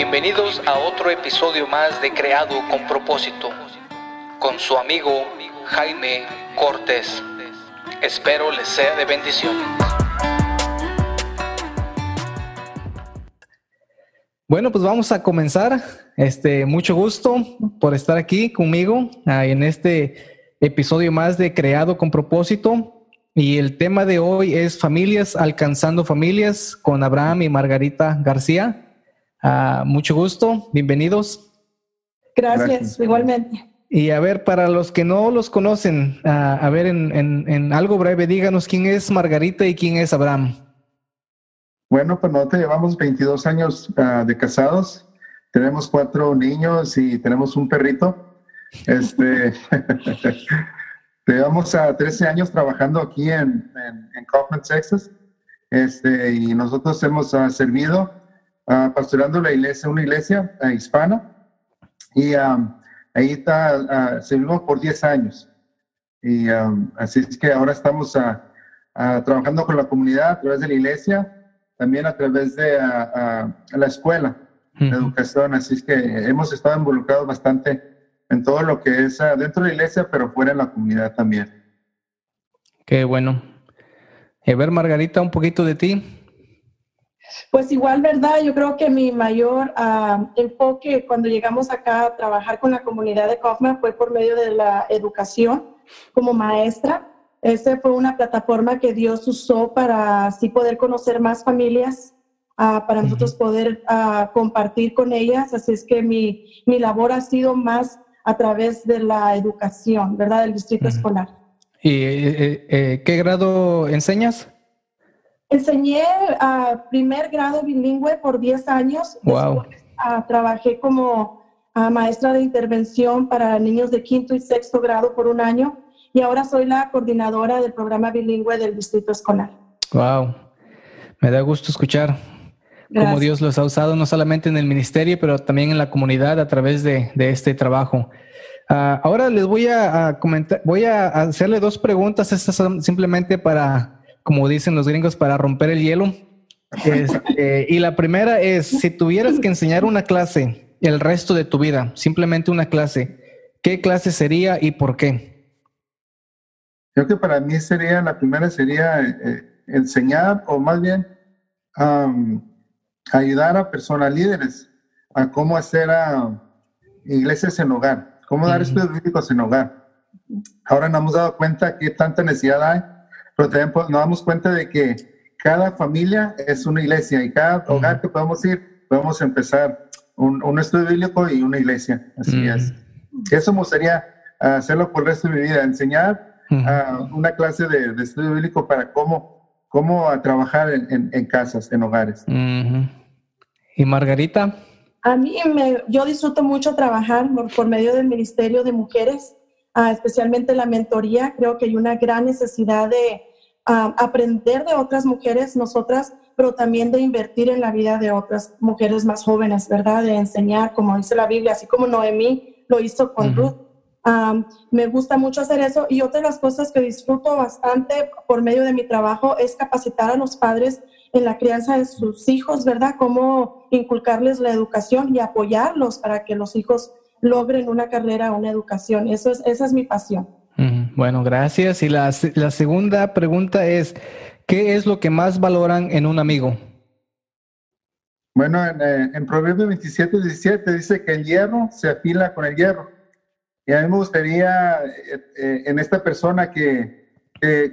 Bienvenidos a otro episodio más de Creado con propósito, con su amigo Jaime Cortés. Espero les sea de bendición. Bueno, pues vamos a comenzar. Este, mucho gusto por estar aquí conmigo ah, en este episodio más de Creado con propósito. Y el tema de hoy es familias alcanzando familias con Abraham y Margarita García. Ah, mucho gusto, bienvenidos. Gracias, igualmente. Y a ver, para los que no los conocen, ah, a ver, en, algo breve, díganos quién es Margarita y quién es Abraham. Bueno, pues nosotros llevamos 22 años ah, de casados, tenemos cuatro niños y tenemos un perrito. Este, llevamos a 13 años trabajando aquí en, en, Kaufman, Texas, este, y nosotros hemos servido uh, pastorando la iglesia, una iglesia uh, hispana. Y um, ahí está, uh, servimos por 10 años. Y um, así es que ahora estamos trabajando con la comunidad a través de la iglesia, también a través de la escuela de educación. Así es que hemos estado involucrados bastante en todo lo que es dentro de la iglesia, pero fuera en la comunidad también. Qué bueno. A ver, Margarita, un poquito de ti. Pues igual, ¿verdad? Yo creo que mi mayor ah, enfoque cuando llegamos acá a trabajar con la comunidad de Kaufman fue por medio de la educación como maestra. Esa fue una plataforma que Dios usó para así poder conocer más familias, ah, para nosotros poder ah, compartir con ellas. Así es que mi, mi, labor ha sido más a través de la educación, ¿verdad? Del distrito escolar. ¿Y eh, eh, qué grado enseñas? Enseñé a primer grado bilingüe por 10 años. Wow. trabajé como maestra de intervención para niños de quinto y sexto grado por un año y ahora soy la coordinadora del programa bilingüe del distrito escolar. Wow. Me da gusto escuchar cómo Dios los ha usado no solamente en el ministerio, pero también en la comunidad a través de, este trabajo. Ah, ahora les voy a, comentar, voy a hacerle dos preguntas. Estas son simplemente para como dicen los gringos, para romper el hielo. Este, y la primera es, si tuvieras que enseñar una clase el resto de tu vida, simplemente una clase, ¿qué clase sería y por qué? Creo que para mí sería, la primera sería eh, enseñar o más bien ayudar a personas líderes a cómo hacer iglesias en hogar, cómo dar estudios bíblicos en hogar. Ahora nos hemos dado cuenta que tanta necesidad hay pero también nos damos cuenta de que cada familia es una iglesia y cada hogar que podemos ir, podemos empezar un, estudio bíblico y una iglesia. Así es. Eso me gustaría hacerlo por el resto de mi vida, enseñar una clase de, estudio bíblico para cómo, cómo trabajar en, casas, en hogares. ¿Y Margarita? A mí me, yo disfruto mucho trabajar por, medio del Ministerio de Mujeres, ah, especialmente la mentoría. Creo que hay una gran necesidad de aprender de otras mujeres, nosotras, pero también de invertir en la vida de otras mujeres más jóvenes, ¿verdad? De enseñar, como dice la Biblia, así como Noemí lo hizo con Ruth. me gusta mucho hacer eso y otra de las cosas que disfruto bastante por medio de mi trabajo es capacitar a los padres en la crianza de sus hijos, ¿verdad? Cómo inculcarles la educación y apoyarlos para que los hijos logren una carrera, una educación. Eso es, esa es mi pasión. Bueno, gracias. Y la, segunda pregunta es, ¿qué es lo que más valoran en un amigo? Bueno, en, eh, en Proverbios 27, 17 dice que el hierro se afila con el hierro. Y a mí me gustaría eh, eh, en esta persona que,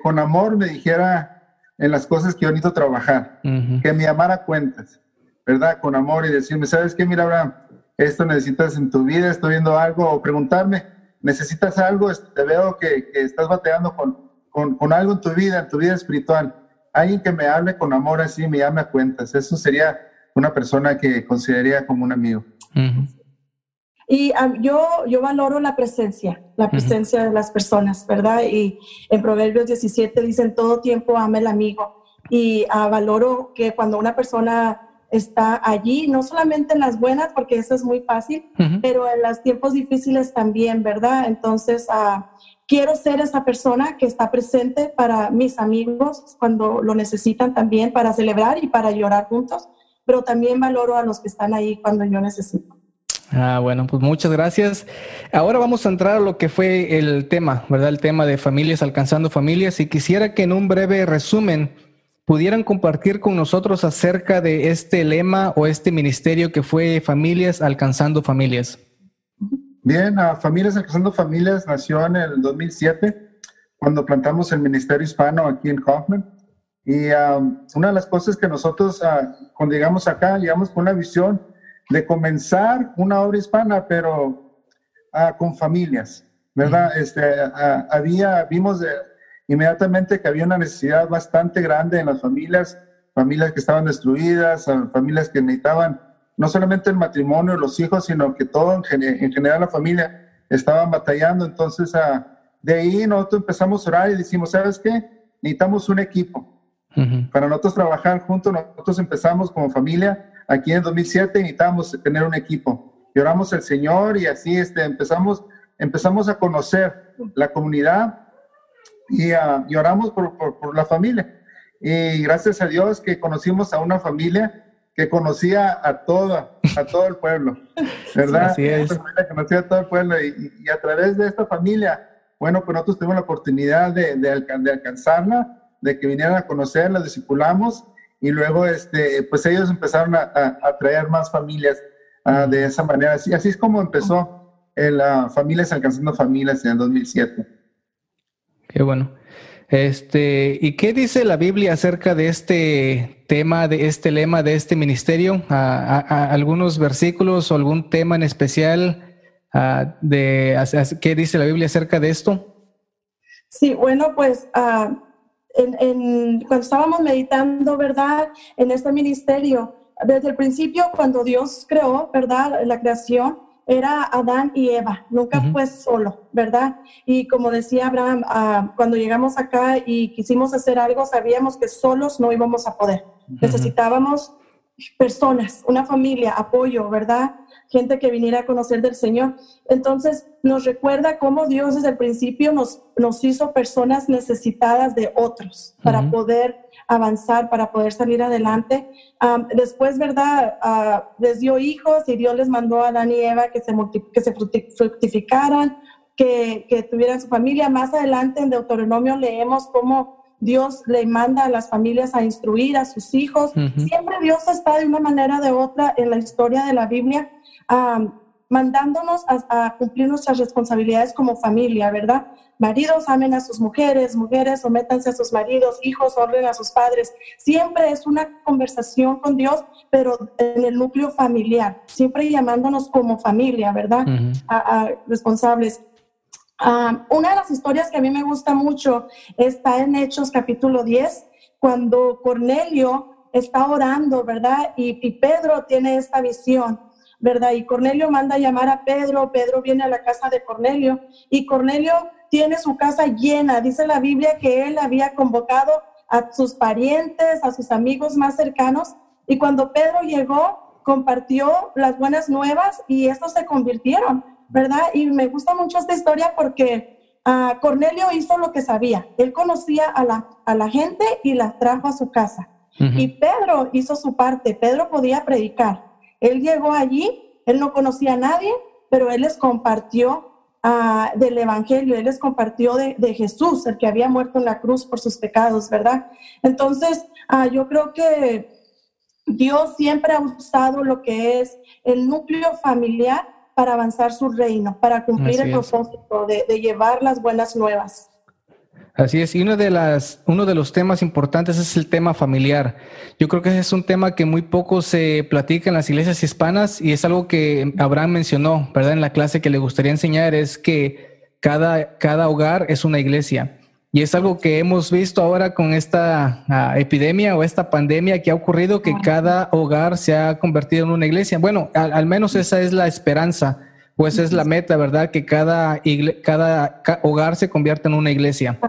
con amor me dijera en las cosas que yo necesito trabajar, que me amara cuentas, ¿verdad? Con amor y decirme, ¿sabes qué? Mira, Abraham, esto necesitas en tu vida, estoy viendo algo, o preguntarme, necesitas algo, te veo que, estás bateando con, con, algo en tu vida, en tu vida espiritual. Alguien que me hable con amor así, me llame a cuentas. Eso sería una persona que consideraría como un amigo. Y yo, yo valoro la presencia, la presencia de las personas, ¿verdad? Y en Proverbios 17 dicen, todo tiempo ama el amigo. Y uh, valoro que cuando una persona está allí, no solamente en las buenas, porque eso es muy fácil, pero en los tiempos difíciles también, ¿verdad? Entonces, uh, quiero ser esa persona que está presente para mis amigos cuando lo necesitan también, para celebrar y para llorar juntos. pero también valoro a los que están ahí cuando yo necesito. Ah, bueno, pues muchas gracias. Ahora vamos a entrar a lo que fue el tema, ¿verdad? El tema de familias alcanzando familias. Y quisiera que en un breve resumen pudieran compartir con nosotros acerca de este lema o este ministerio que fue Familias alcanzando familias. Bien, a Familias alcanzando familias nació en el 2007 cuando plantamos el Ministerio Hispano aquí en Hoffman. Y um, una de las cosas que nosotros, uh, cuando llegamos acá, llegamos con una visión de comenzar una obra hispana, pero uh, con familias, ¿verdad? Este, uh, había, vimos inmediatamente que había una necesidad bastante grande en las familias, familias que estaban destruidas, familias que necesitaban no solamente el matrimonio, los hijos, sino que todo en, general la familia estaban batallando. Entonces, de ahí nosotros empezamos a orar y decimos, ¿sabes qué? Necesitamos un equipo. Para nosotros trabajar juntos, nosotros empezamos como familia aquí en 2007 necesitamos tener un equipo. Y oramos al Señor y así este, empezamos, empezamos a conocer la comunidad y, uh, y oramos por, por, la familia. Y gracias a Dios que conocimos a una familia que conocía a toda, a todo el pueblo, ¿verdad? así es. conocía a todo el pueblo y, y, a través de esta familia, bueno, pues nosotros tuvimos la oportunidad de, de, de alcanzarla, de que vinieran a conocerla, discipulamos y luego este, pues ellos empezaron a, a, traer más familias uh, de esa manera. Así, así es como empezó la Familias Alcanzando Familias en el 2007. Qué bueno. Este, ¿y qué dice la Biblia acerca de este tema, de este lema, de este ministerio? ¿A, a, algunos versículos o algún tema en especial de qué dice la Biblia acerca de esto? Sí, bueno, pues uh, en, cuando estábamos meditando, ¿verdad? En este ministerio, desde el principio, cuando Dios creó, ¿verdad? La creación, era Adán y Eva, nunca fue solo, ¿verdad? Y como decía Abraham, ah, cuando llegamos acá y quisimos hacer algo, sabíamos que solos no íbamos a poder. Necesitábamos personas, una familia, apoyo, ¿verdad? gente que viniera a conocer del Señor. Entonces nos recuerda cómo Dios desde el principio nos, nos hizo personas necesitadas de otros para poder avanzar, para poder salir adelante. después, ¿verdad? Uh, les dio hijos y Dios les mandó a Adán y Eva que se, que se fructificaran, que, que tuvieran su familia. Más adelante en Deuteronomio leemos cómo Dios le manda a las familias a instruir a sus hijos. Siempre Dios está de una manera o de otra en la historia de la Biblia mandándonos a, cumplir nuestras responsabilidades como familia, ¿verdad? Maridos amen a sus mujeres, mujeres sométanse a sus maridos, hijos honren a sus padres. Siempre es una conversación con Dios, pero en el núcleo familiar, siempre llamándonos como familia, ¿verdad? a, responsables. una de las historias que a mí me gusta mucho está en Hechos capítulo 10, cuando Cornelio está orando, ¿verdad? y Pedro tiene esta visión ¿verdad? Y Cornelio manda a llamar a Pedro, Pedro viene a la casa de Cornelio y Cornelio tiene su casa llena. Dice la Biblia que él había convocado a sus parientes, a sus amigos más cercanos y cuando Pedro llegó, compartió las buenas nuevas y estos se convirtieron, ¿verdad? Y me gusta mucho esta historia porque uh, Cornelio hizo lo que sabía. Él conocía a la, a la gente y la trajo a su casa. Y Pedro hizo su parte. Pedro podía predicar. Él llegó allí, él no conocía a nadie, pero él les compartió ah, del Evangelio, él les compartió de, Jesús, el que había muerto en la cruz por sus pecados, ¿verdad? Entonces, uh, yo creo que Dios siempre ha usado lo que es el núcleo familiar para avanzar su reino, para cumplir el propósito de, de llevar las buenas nuevas. Así es, y uno de, las, uno de los temas importantes es el tema familiar. Yo creo que ese es un tema que muy poco se platica en las iglesias hispanas y es algo que Abraham mencionó, ¿verdad? En la clase que le gustaría enseñar es que cada, cada hogar es una iglesia. Y es algo que hemos visto ahora con esta ah, epidemia o esta pandemia que ha ocurrido, que cada hogar se ha convertido en una iglesia. Bueno, al, menos esa es la esperanza, esa es la meta, ¿verdad? Que cada, cada hogar se convierta en una iglesia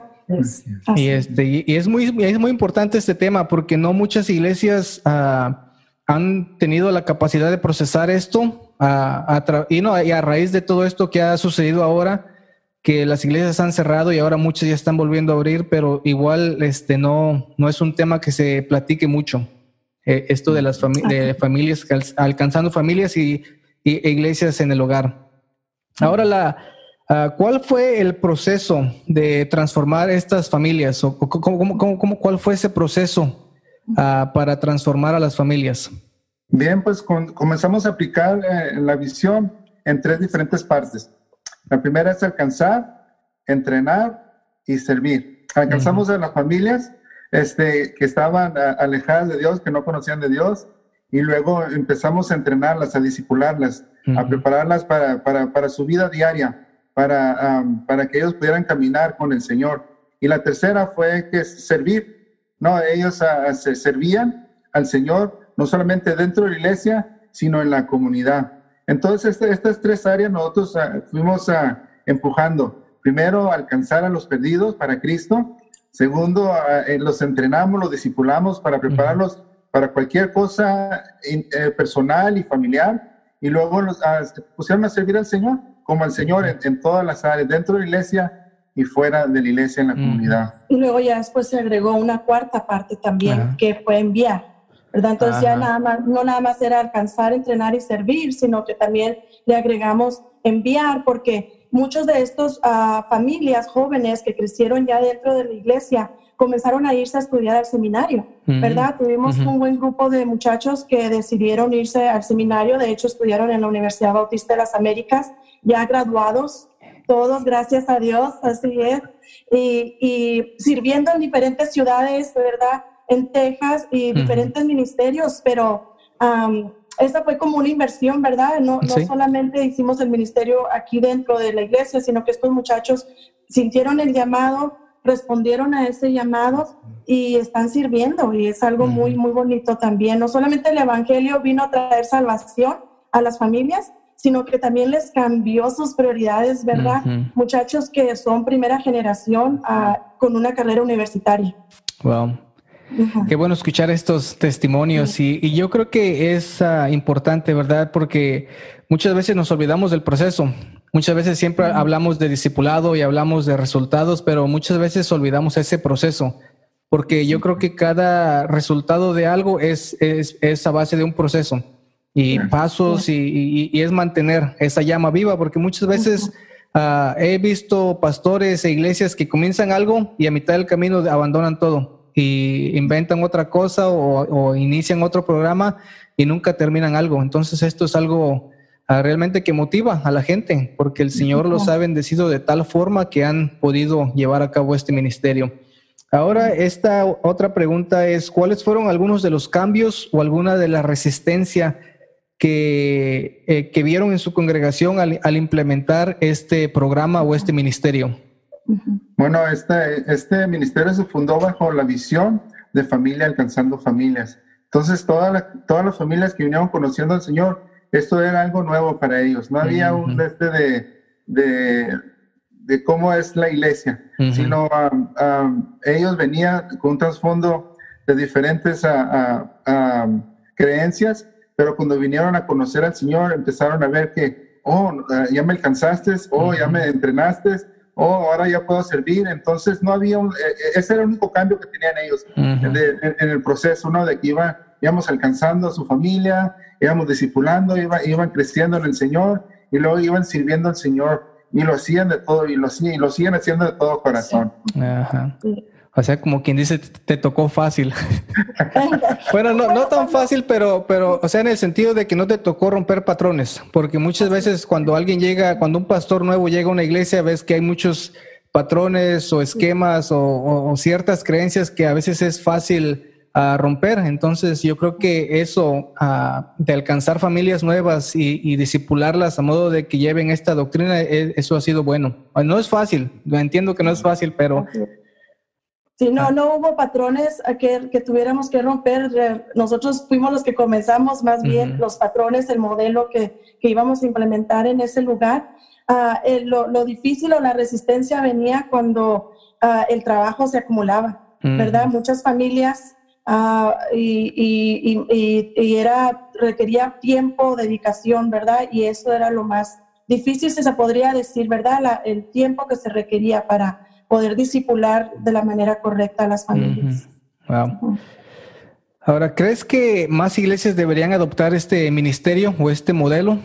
y, este, y, es, muy, es muy importante este tema porque no muchas iglesias ah, han tenido la capacidad de procesar esto a, y, no, y a raíz de todo esto que ha sucedido ahora, que las iglesias han cerrado y ahora muchas ya están volviendo a abrir, pero igual este, no, no es un tema que se platique mucho. eh, esto de las familias, alcanzando familias y, iglesias en el hogar. Ahora, la, ah, ¿cuál fue el proceso de transformar estas familias? ¿O cómo, cuál fue ese proceso ah, para transformar a las familias? Bien, pues comenzamos a aplicar eh, la visión en tres diferentes partes. La primera es alcanzar, entrenar y servir. Alcanzamos a las familias este, que estaban alejadas de Dios, que no conocían de Dios, y luego empezamos a entrenarlas, a disipularlas, a prepararlas para, para, para, su vida diaria, para, para que ellos pudieran caminar con el Señor. Y la tercera fue que servir, ¿no? Ellos se servían al Señor, no solamente dentro de la iglesia, sino en la comunidad. Entonces, este, estas tres áreas nosotros ah, fuimos uh, empujando. Primero, alcanzar a los perdidos para Cristo. Segundo, ah, eh, los entrenamos, los discipulamos para prepararlos para cualquier cosa eh, personal y familiar. Y luego los pusieron a servir al Señor, como al Señor en, todas las áreas, dentro de la iglesia y fuera de la iglesia en la comunidad. Y luego ya después se agregó una cuarta parte también, que fue enviar ¿verdad? Entonces ya nada más, no nada más era alcanzar, entrenar y servir, sino que también le agregamos enviar, porque muchos de estos ah, familias jóvenes que crecieron ya dentro de la iglesia comenzaron a irse a estudiar al seminario, ¿verdad? Tuvimos un buen grupo de muchachos que decidieron irse al seminario, de hecho estudiaron en la Universidad Bautista de las Américas, ya graduados, todos, gracias a Dios, así es, y, y sirviendo en diferentes ciudades, ¿verdad? en Texas y diferentes ministerios, pero esa fue como una inversión, ¿verdad? No, no solamente hicimos el ministerio aquí dentro de la iglesia, sino que estos muchachos sintieron el llamado, respondieron a ese llamado y están sirviendo y es algo muy, muy bonito también. No solamente el Evangelio vino a traer salvación a las familias, sino que también les cambió sus prioridades, ¿verdad? Muchachos que son primera generación ah, con una carrera universitaria. Wow. Qué bueno escuchar estos testimonios y, yo creo que es ah, importante, ¿verdad? Porque muchas veces nos olvidamos del proceso. Muchas veces siempre hablamos de discipulado y hablamos de resultados, pero muchas veces olvidamos ese proceso. Porque yo creo que cada resultado de algo es, es, a base de un proceso y pasos y, es mantener esa llama viva, porque muchas veces ah, he visto pastores e iglesias que comienzan algo y a mitad del camino abandonan todo y inventan otra cosa o, inician otro programa y nunca terminan algo. Entonces esto es algo ah, realmente que motiva a la gente, porque el Señor los ha bendecido de tal forma que han podido llevar a cabo este ministerio. Ahora, esta otra pregunta es, ¿cuáles fueron algunos de los cambios o alguna de la resistencia que, eh, que vieron en su congregación al implementar este programa o este ministerio? Bueno, este, este ministerio se fundó bajo la visión de familia alcanzando familias. Entonces, todas las familias que vinieron conociendo al Señor, esto era algo nuevo para ellos. No había un este de, de, de, cómo es la iglesia, sino um, um, ellos venían con un trasfondo de diferentes creencias, pero cuando vinieron a conocer al Señor, empezaron a ver que, oh, ya me alcanzaste, oh, ya me entrenaste, oh, ahora ya puedo servir. Entonces no había un, eh, eh, ese era el único cambio que tenían ellos en, el proceso, ¿no? De que iba, íbamos alcanzando a su familia, íbamos discipulando, iba, iban creciendo en el Señor y luego iban sirviendo al Señor y lo hacían de todo y lo, y lo siguen haciendo de todo corazón. Ajá. O sea, como quien dice, te tocó fácil. bueno, no, no tan fácil, pero, pero, o sea, en el sentido de que no te tocó romper patrones, porque muchas veces cuando alguien llega, cuando un pastor nuevo llega a una iglesia, ves que hay muchos patrones o esquemas o, ciertas creencias que a veces es fácil uh, romper. Entonces, yo creo que eso uh, de alcanzar familias nuevas y, y disipularlas a modo de que lleven esta doctrina, e, eso ha sido bueno. No es fácil, entiendo que no es fácil, pero Sí, no, ah. no hubo patrones que, que tuviéramos que romper. Nosotros fuimos los que comenzamos más bien los patrones, el modelo que, que, íbamos a implementar en ese lugar. Ah, lo, lo, difícil o la resistencia venía cuando ah, el trabajo se acumulaba, ¿verdad? Muchas familias y, y, y, y, era, requería tiempo, dedicación, ¿verdad? Y eso era lo más difícil, si se podría decir, ¿verdad? el tiempo que se requería para poder disipular de la manera correcta a las familias. Ahora, ¿crees que más iglesias deberían adoptar este ministerio o este modelo?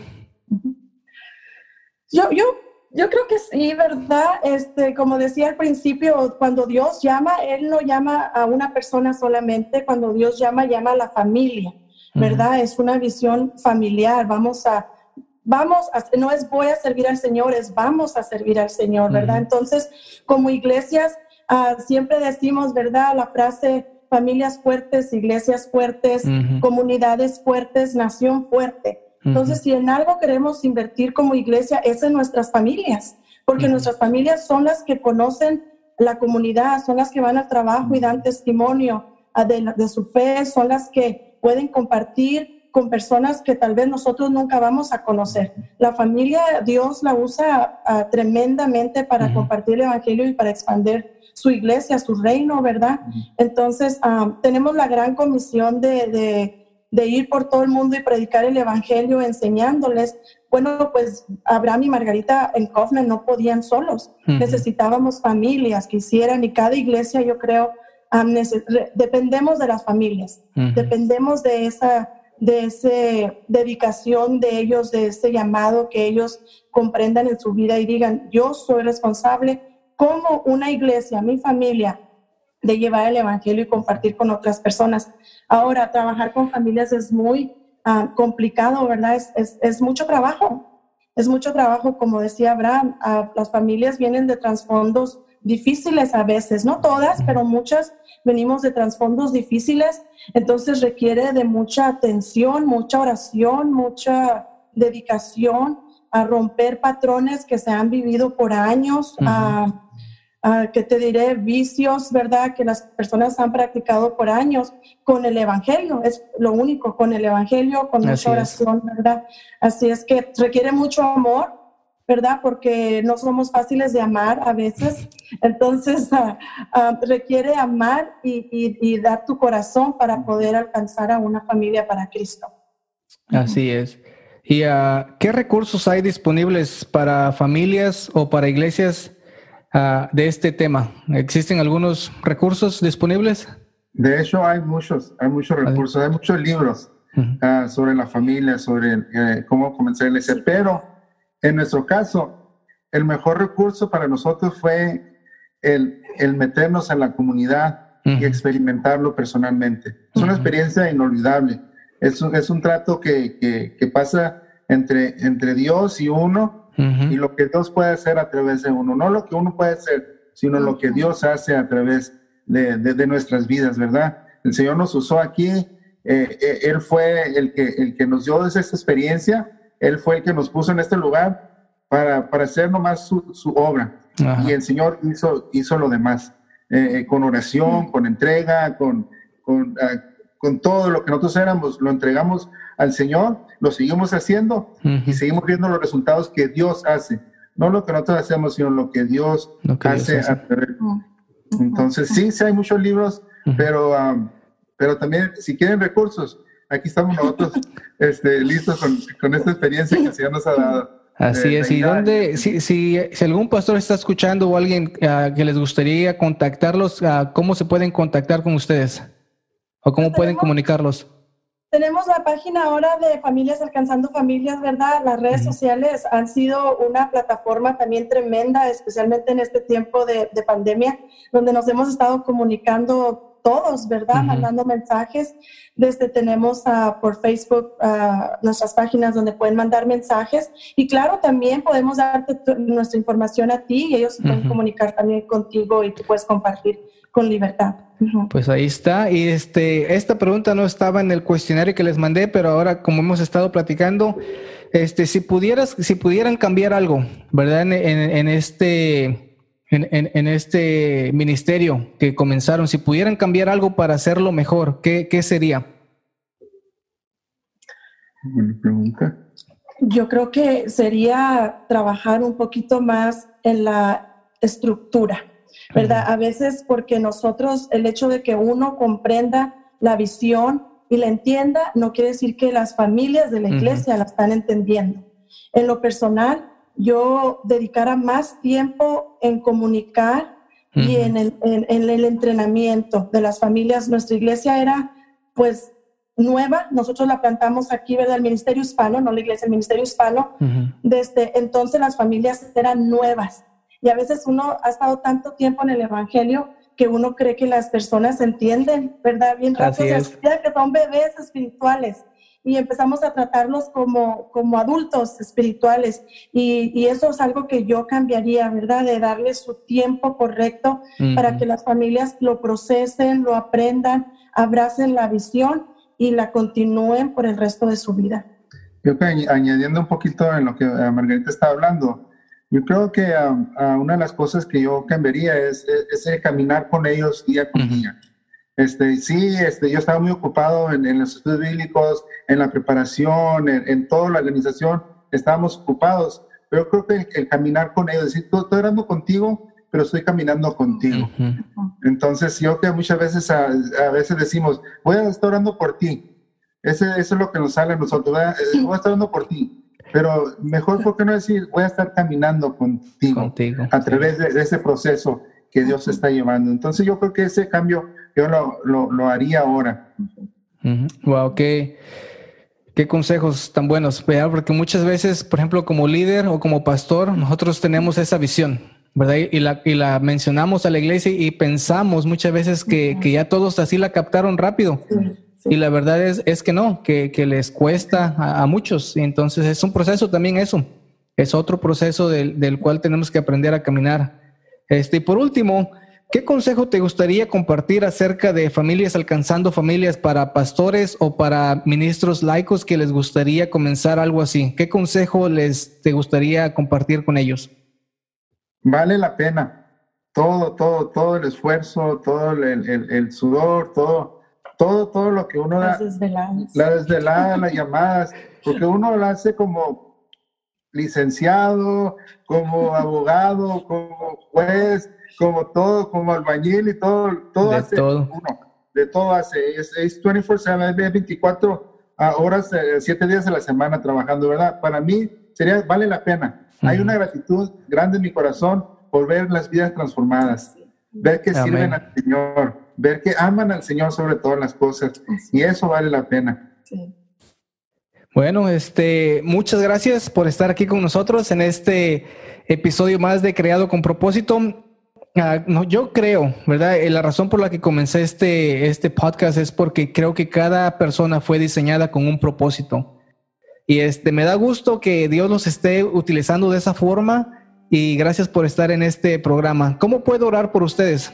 Yo, yo, yo creo que sí, ¿verdad? Este, como decía al principio, cuando Dios llama, Él no llama a una persona solamente, cuando Dios llama, llama a la familia, ¿verdad? Es una visión familiar, vamos a, vamos, a, no es voy a servir al Señor, es vamos a servir al Señor, ¿verdad? Entonces, como iglesias, ah, siempre decimos, ¿verdad? La frase, familias fuertes, iglesias fuertes, comunidades fuertes, nación fuerte. Entonces, si en algo queremos invertir como iglesia, es en nuestras familias, porque nuestras familias son las que conocen la comunidad, son las que van al trabajo y dan testimonio ah, de, de su fe, son las que pueden compartir con personas que tal vez nosotros nunca vamos a conocer. La familia, Dios la usa ah, tremendamente para compartir el Evangelio y para expandir su iglesia, su reino, ¿verdad? Entonces, ah, tenemos la gran comisión de, de, ir por todo el mundo y predicar el Evangelio enseñándoles. Bueno, pues Abraham y Margarita en Kaufman no podían solos. Necesitábamos familias que hicieran y cada iglesia, yo creo, ah, dependemos de las familias, dependemos de esa de esa dedicación de ellos, de ese llamado que ellos comprendan en su vida y digan, yo soy responsable como una iglesia, mi familia, de llevar el Evangelio y compartir con otras personas. Ahora, trabajar con familias es muy ah, complicado, ¿verdad? Es, es, mucho trabajo. Es mucho trabajo, como decía Abraham, ah, las familias vienen de trasfondos difíciles a veces, no todas, pero muchas venimos de trasfondos difíciles, entonces requiere de mucha atención, mucha oración, mucha dedicación a romper patrones que se han vivido por años, a que te diré, vicios, ¿verdad? Que las personas han practicado por años con el Evangelio, es lo único, con el Evangelio, con mucha oración, ¿verdad? Así es que requiere mucho amor, ¿verdad? Porque no somos fáciles de amar a veces, entonces ah, ah, requiere amar y, dar tu corazón para poder alcanzar a una familia para Cristo. Así es. ¿Y uh, qué recursos hay disponibles para familias o para iglesias de este tema? ¿Existen algunos recursos disponibles? De hecho, hay muchos, hay muchos recursos, hay muchos libros sobre la familia, sobre eh, cómo comenzar a iglesia, pero en nuestro caso, el mejor recurso para nosotros fue el, el meternos en la comunidad y experimentarlo personalmente. Es una experiencia inolvidable. Es un, es un trato que, que, que, pasa entre, entre Dios y uno y lo que Dios puede hacer a través de uno, no lo que uno puede hacer, sino lo que Dios hace a través de, de, nuestras vidas, ¿verdad? El Señor nos usó aquí, eh, eh, Él fue el que, el que nos dio esa experiencia, Él fue el que nos puso en este lugar para, para hacer nomás su, su obra. Y el Señor hizo, hizo lo demás, eh, con oración, con entrega, con, con, ah, con todo lo que nosotros éramos, lo entregamos al Señor, lo seguimos haciendo y seguimos viendo los resultados que Dios hace. No lo que nosotros hacemos, sino lo que Dios hace. Entonces, sí, sí hay muchos libros, pero, um, pero también, si quieren recursos, aquí estamos nosotros este, listos con, esta experiencia que el Señor nos ha dado. Así es, y dónde, si, si, si, algún pastor está escuchando o alguien ah, que les gustaría contactarlos, ah, ¿cómo se pueden contactar con ustedes? ¿O cómo pueden comunicarlos? Tenemos la página ahora de Familias Alcanzando Familias, ¿verdad? Las redes sociales han sido una plataforma también tremenda, especialmente en este tiempo de, pandemia, donde nos hemos estado comunicando todos, ¿verdad? Mandando mensajes. Desde tenemos uh, por Facebook uh, nuestras páginas donde pueden mandar mensajes. Y claro, también podemos darte nuestra información a ti y ellos se pueden comunicar también contigo y tú puedes compartir con libertad. Pues ahí está. Y este, esta pregunta no estaba en el cuestionario que les mandé, pero ahora como hemos estado platicando, este, si pudieras, si pudieran cambiar algo, ¿verdad? En, este, en, este ministerio que comenzaron, si pudieran cambiar algo para hacerlo mejor, ¿qué, qué sería? Buena pregunta. Yo creo que sería trabajar un poquito más en la estructura ¿verdad? A veces porque nosotros, el hecho de que uno comprenda la visión y la entienda, no quiere decir que las familias de la iglesia la están entendiendo. En lo personal, yo dedicara más tiempo en comunicar y en el, en el, entrenamiento de las familias. Nuestra iglesia era pues nueva, nosotros la plantamos aquí, ¿verdad? El Ministerio Hispano, no la iglesia, el Ministerio Hispano. Desde entonces las familias eran nuevas. Y a veces uno ha estado tanto tiempo en el Evangelio que uno cree que las personas entienden, ¿verdad? Bien rápido, se que son bebés espirituales y empezamos a tratarlos como, como adultos espirituales. Y, y, eso es algo que yo cambiaría, ¿verdad? De darles su tiempo correcto para que las familias lo procesen, lo aprendan, abracen la visión y la continúen por el resto de su vida. Yo añadiendo un poquito en lo que eh, Margarita estaba hablando, yo creo que una de las cosas que yo cambiaría es, es, caminar con ellos día con día. Este, sí, este, yo estaba muy ocupado en, los estudios bíblicos, en la preparación, en, toda la organización, estábamos ocupados, pero creo que el, caminar con ellos, decir, estoy orando contigo, pero estoy caminando contigo. Entonces, yo que muchas veces, a, veces decimos, voy a estar orando por ti. Ese, eso es lo que nos sale a nosotros, voy a, voy a estar orando por ti. Pero mejor, ¿por qué no decir, voy a estar caminando contigo, a través de, ese proceso que Dios está llevando? Entonces, yo creo que ese cambio yo lo, lo, lo haría ahora. Wow, qué, qué consejos tan buenos, porque muchas veces, por ejemplo, como líder o como pastor, nosotros tenemos esa visión, ¿verdad? Y la, y la mencionamos a la iglesia y pensamos muchas veces que, que ya todos así la captaron rápido. Y la verdad es, es que no, que, que les cuesta a, muchos. Y entonces es un proceso también eso. Es otro proceso del, del cual tenemos que aprender a caminar. Este, y por último, ¿Qué consejo te gustaría compartir acerca de familias alcanzando familias para pastores o para ministros laicos que les gustaría comenzar algo así? ¿Qué consejo les te gustaría compartir con ellos? Vale la pena. Todo, todo, todo el esfuerzo, todo el, el, sudor, todo, todo, todo lo que uno da. La desvelada, las llamadas, porque uno lo hace como licenciado, como abogado, como juez como todo, como albañil y todo, todo hace uno, de todo hace, es, 24/7, 24 horas, 7 días de la semana trabajando, ¿verdad? Para mí sería, vale la pena. Hay una gratitud grande en mi corazón por ver las vidas transformadas, ver que sirven al Señor, ver que aman al Señor sobre todas las cosas, y eso vale la pena. Bueno, este, muchas gracias por estar aquí con nosotros en este episodio más de Creado con Propósito. Ah, no, yo creo, ¿verdad? Eh, la razón por la que comencé este, este podcast es porque creo que cada persona fue diseñada con un propósito. Y este, me da gusto que Dios los esté utilizando de esa forma y gracias por estar en este programa. ¿Cómo puedo orar por ustedes?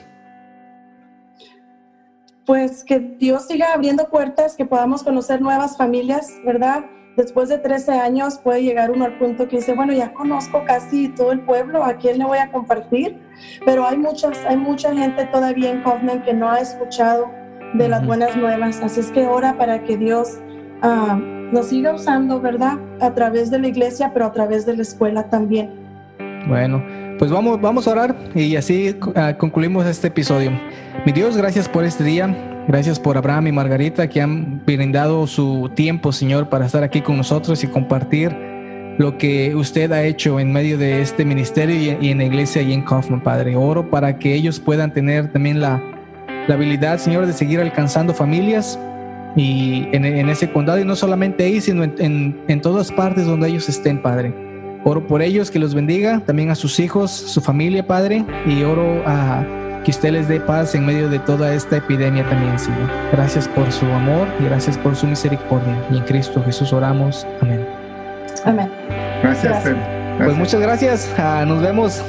Pues que Dios siga abriendo puertas, que podamos conocer nuevas familias, ¿verdad? después de 13 años puede llegar uno al punto que dice, bueno, ya conozco casi todo el pueblo, ¿a quién le voy a compartir? Pero hay, muchas, hay mucha gente todavía en Kaufman que no ha escuchado de las buenas nuevas, así es que ora para que Dios ah, nos siga usando, ¿verdad? A través de la iglesia, pero a través de la escuela también. Bueno, pues vamos, vamos a orar y así ah, concluimos este episodio. Mi Dios, gracias por este día. Gracias por Abraham y Margarita que han brindado su tiempo, Señor, para estar aquí con nosotros y compartir lo que usted ha hecho en medio de este ministerio y en la iglesia y en Kaufman, Padre. Oro para que ellos puedan tener también la, habilidad, Señor, de seguir alcanzando familias y en, ese condado y no solamente ahí, sino en, en todas partes donde ellos estén, Padre. Oro por ellos, que los bendiga, también a sus hijos, su familia, Padre, y oro a que usted les dé paz en medio de toda esta epidemia también, Señor. Gracias por su amor y gracias por su misericordia. Y en Cristo Jesús oramos. Amén. Amén. Gracias. Pues muchas gracias. Ah, nos vemos